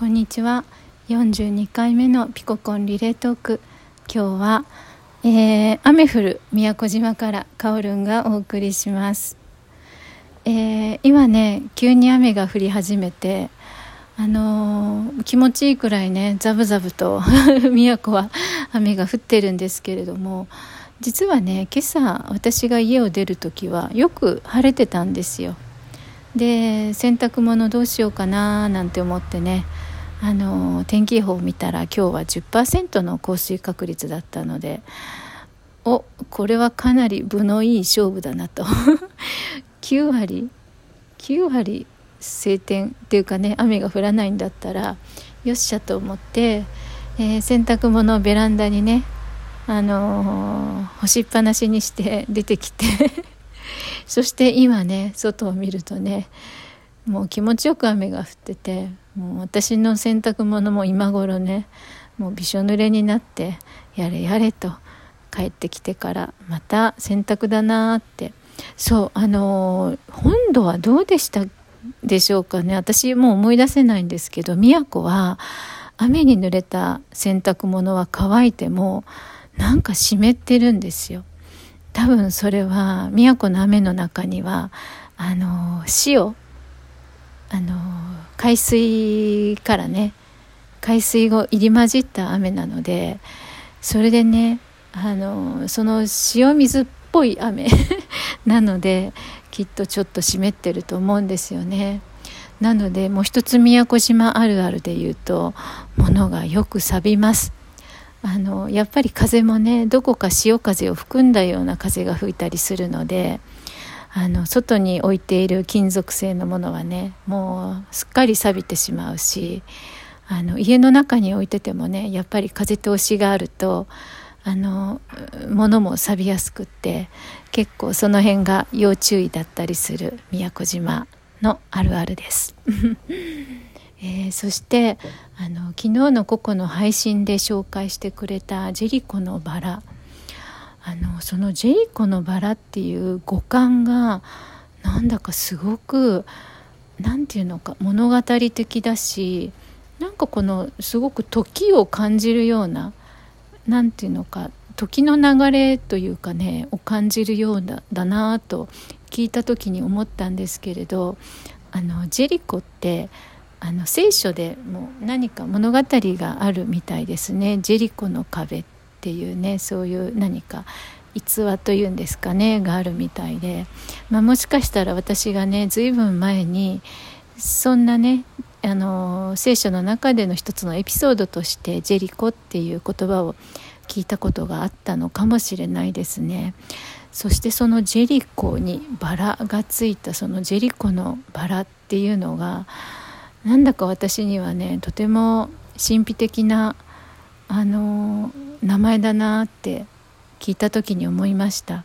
こんにちは。42回目のピココンリレートーク。今日は、えー、雨降る宮古島からカオルンがお送りします、えー、今ね急に雨が降り始めてあのー、気持ちいいくらいねザブザブと 宮古は雨が降ってるんですけれども実はね今朝私が家を出る時はよく晴れてたんですよ。で洗濯物どうしようかななんて思ってねあの天気予報を見たら今日は10%の降水確率だったのでおこれはかなり分のいい勝負だなと。9割9割晴天っていうかね雨が降らないんだったらよっしゃと思って、えー、洗濯物をベランダにねあのー、干しっぱなしにして出てきて そして今ね外を見るとねもう気持ちよく雨が降っててもう私の洗濯物も今頃ねもうびしょ濡れになってやれやれと帰ってきてからまた洗濯だなって。そうあの本土はどうでしたでしょうかね。私もう思い出せないんですけど宮古は雨に濡れた洗濯物は乾いてもなんか湿ってるんですよ。多分それは宮古の雨の中にはあの塩あの海水からね海水が入り混じった雨なのでそれでねあのその塩水っぽい雨 なのできっとちょっと湿ってると思うんですよね。なのでもう一つ宮古島あるあるで言うと物がよく錆びますあのやっぱり風もねどこか潮風を含んだような風が吹いたりするのであの外に置いている金属製のものはねもうすっかり錆びてしまうしあの家の中に置いててもねやっぱり風通しがあるとあの物も錆びやすくって結構その辺が要注意だったりする宮古島のあるあるです。えー、そしてあの昨日のココの配信で紹介してくれたジェリコのバラあのその「ジェリコのバラ」っていう五感がなんだかすごく何て言うのか物語的だしなんかこのすごく時を感じるような何て言うのか時の流れというかねを感じるようだだなと聞いた時に思ったんですけれどあのジェリコってあの聖書でも何か物語があるみたいですね「ジェリコの壁」って。ていうねそういう何か逸話というんですかねがあるみたいで、まあ、もしかしたら私がね随分前にそんなねあの聖書の中での一つのエピソードとして「ジェリコ」っていう言葉を聞いたことがあったのかもしれないですね。そしてそのジェリコにバラがついたそのジェリコのバラっていうのがなんだか私にはねとても神秘的なあの名前だなって聞いた時に思いました。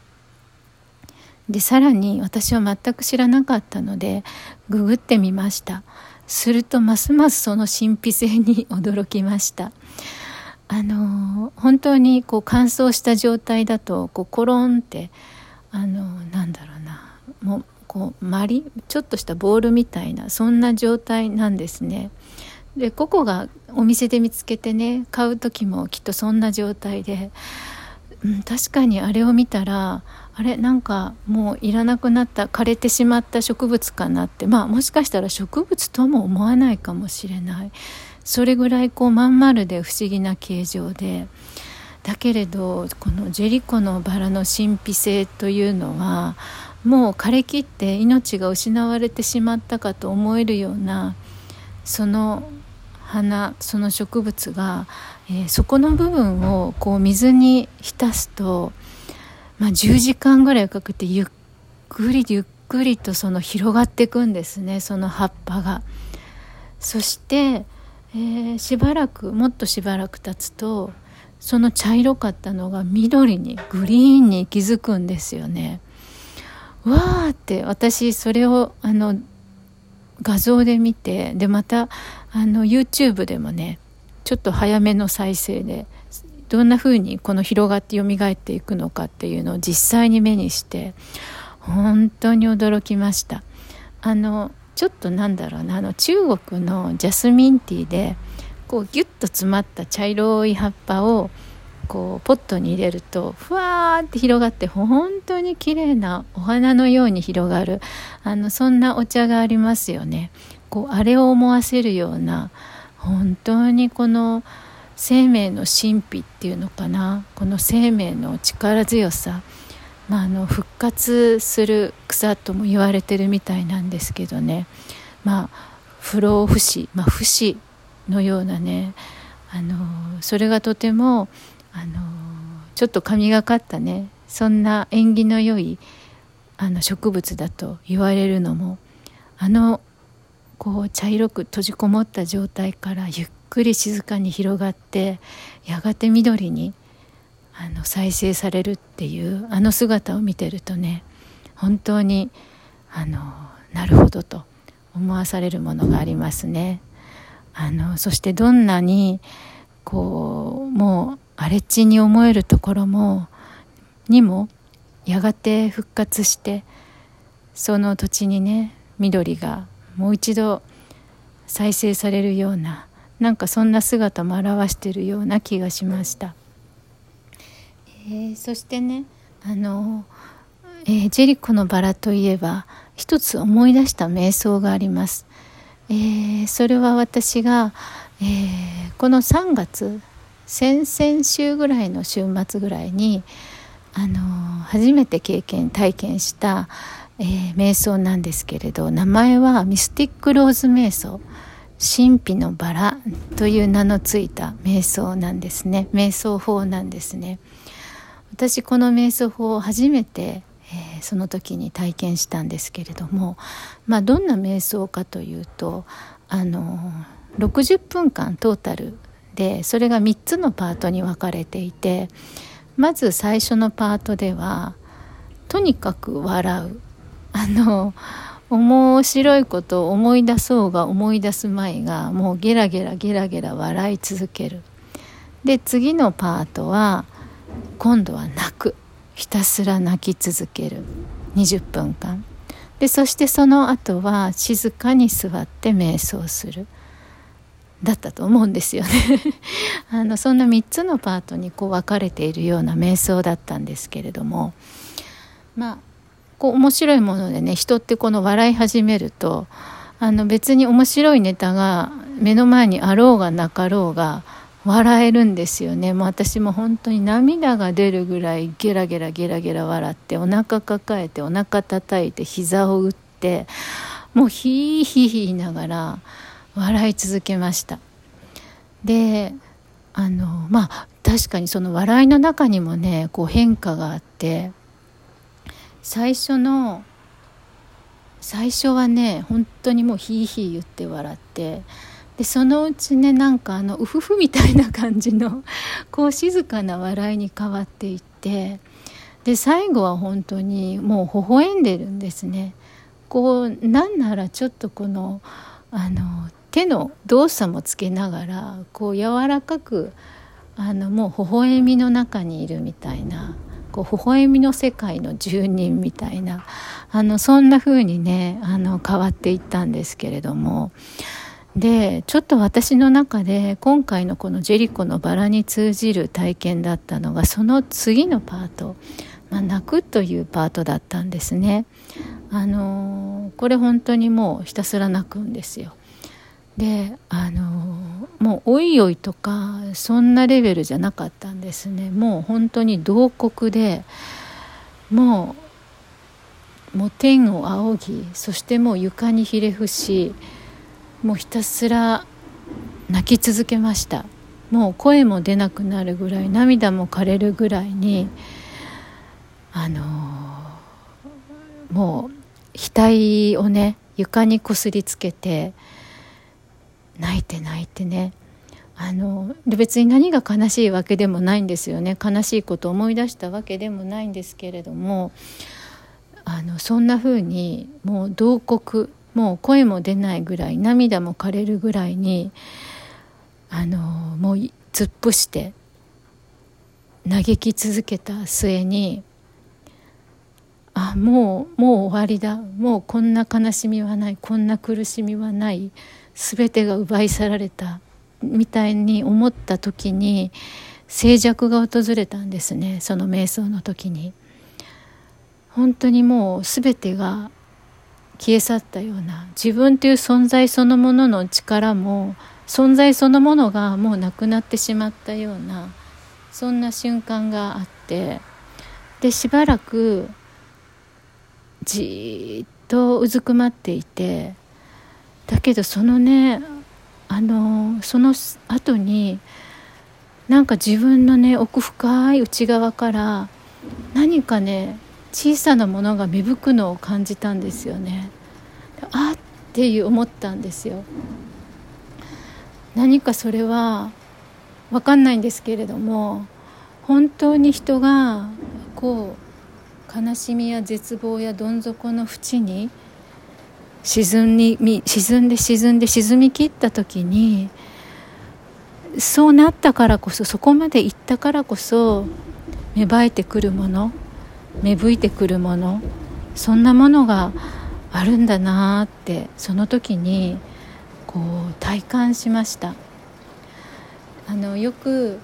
でさらに私は全く知らなかったのでググってみました。するとますますその神秘性に驚きました。あの本当にこう乾燥した状態だとこうコロンってあのなんだろうなもうこうマリちょっとしたボールみたいなそんな状態なんですね。でココがお店で見つけてね買う時もきっとそんな状態で、うん、確かにあれを見たらあれなんかもういらなくなった枯れてしまった植物かなって。まあもしかしたら植物とも思わないかもしれない。それぐらいこうまん丸で不思議な形状で。だけれどこのジェリコのバラの神秘性というのはもう枯れきって命が失われてしまったかと思えるようなその花その植物が、えー、そこの部分をこう水に浸すと、まあ、10時間ぐらいかけてゆっくりゆっくりとその広がっていくんですねその葉っぱが。そして、えー、しばらくもっとしばらく経つとその茶色かったのが緑にグリーンに気づくんですよね。わーって私それをあの画像で見てでまたあの YouTube でもねちょっと早めの再生でどんな風にこの広がって蘇っていくのかっていうのを実際に目にして本当に驚きましたあのちょっとなんだろうなあの中国のジャスミンティーでこうギュッと詰まった茶色い葉っぱをこうポットに入れるとふわーって広がって本当に綺麗なお花のように広がるあのそんなお茶がありますよね。こうあれを思わせるような本当にこの生命の神秘っていうのかなこの生命の力強さ、まあ、あの復活する草とも言われてるみたいなんですけどね。まあ不老不死、まあ、不死のようなねあのそれがとてもあのちょっと神がかったねそんな縁起の良いあの植物だと言われるのもあのこう茶色く閉じこもった状態からゆっくり静かに広がってやがて緑にあの再生されるっていうあの姿を見てるとね本当にあのなるほどと思わされるものがありますね。あのそしてどんなにこうもう荒れ地に思えるところもにもやがて復活してその土地にね緑がもう一度再生されるようななんかそんな姿も表しているような気がしました、えー、そしてねあの、えー、ジェリコのバラといえば一つ思い出した瞑想があります、えー、それは私が、えこの3月先々週ぐらいの週末ぐらいにあの初めて経験体験したえー、瞑想なんですけれど名前はミスティックローズ瞑想神秘のバラという名のついた瞑想なんですね。瞑想法なんですね。私この瞑想法を初めて、えー、その時に体験したんですけれどもまあどんな瞑想かというとあの60分間トータルでそれが3つのパートに分かれていてまず最初のパートではとにかく笑う。あの面白いことを思い出そうが思い出す前がもうゲラゲラゲラゲラ笑い続ける。で次のパートは今度は泣く。ひたすら泣き続ける。20分間。でそしてその後は静かに座って瞑想する。だったと思うんですよね。あのそんな3つのパートにこう分かれているような瞑想だったんですけれども。まあこう面白いものでね人ってこの笑い始めるとあの別に面白いネタが目の前にあろうがなかろうが笑えるんですよね。もう私も本当に涙が出るぐらいゲラゲラゲラゲラ笑ってお腹抱えてお腹叩いて膝を打ってもうヒーヒーヒー言いながら笑い続けました。であのまあ確かにその笑いの中にもねこう変化があって最初の最初はね本当にもうヒーヒー言って笑ってでそのうちねなんかあのウフフみたいな感じの こう静かな笑いに変わっていってで最後は本当にもう微笑んでるんですね。こうなんならちょっとこのあの手の動作もつけながらこう柔らかくあのもう微笑みの中にいるみたいなこう微笑みの世界の住人みたいなあのそんな風にねあの変わっていったんですけれどもでちょっと私の中で今回のこのジェリコのバラに通じる体験だったのがその次のパート、まあ、泣くというパートだったんですね。あのこれ本当にもうひたすら泣くんですよ。であのもうおいおいとかそんなレベルじゃなかったんですね。もう本当に慟哭でもうもう天を仰ぎそしてもう床にひれ伏しもうひたすら泣き続けました。もう声も出なくなるぐらい涙も枯れるぐらいにあのもう額をね床にこすりつけて泣いて泣いてね。あの別に何が悲しいわけでもないんですよね。悲しいこと思い出したわけでもないんですけれどもあのそんな風にもう慟哭もう声も出ないぐらい涙も枯れるぐらいにあのもう突っ伏して嘆き続けた末にあもうもう終わりだ。もうこんな悲しみはない。こんな苦しみはない。全てが奪い去られたみたいに思った時に静寂が訪れたんですねその瞑想の時に。本当にもう全てが消え去ったような自分という存在そのものの力も存在そのものがもうなくなってしまったようなそんな瞬間があってでしばらくじっとうずくまっていてだけどそのねあのその後になんか自分のね奥深い内側から何かね小さなものが芽吹くのを感じたんですよね。あっていう思ったんですよ。何かそれは分かんないんですけれども本当に人がこう悲しみや絶望やどん底の淵に沈み沈んで沈んで沈みきった時にそうなったからこそそこまで行ったからこそ芽生えてくるもの芽吹いてくるものそんなものがあるんだなってその時にこう体感しました。あのよく、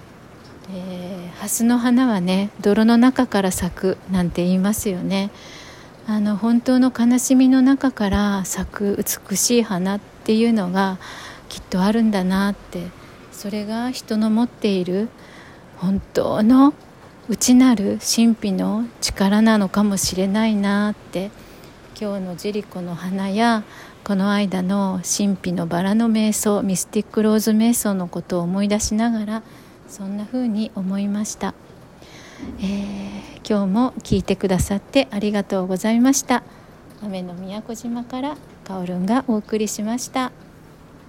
えー、蓮の花はね泥の中から咲くなんて言いますよね。あの本当の悲しみの中から咲く美しい花っていうのがきっとあるんだなってそれが人の持っている本当の内なる神秘の力なのかもしれないなって今日のジリコの花やこの間の神秘のバラの瞑想ミスティックローズ瞑想のことを思い出しながらそんな風に思いました、えー、今日も聞いてくださってありがとうございました雨の宮古島からカオルンがお送りしました。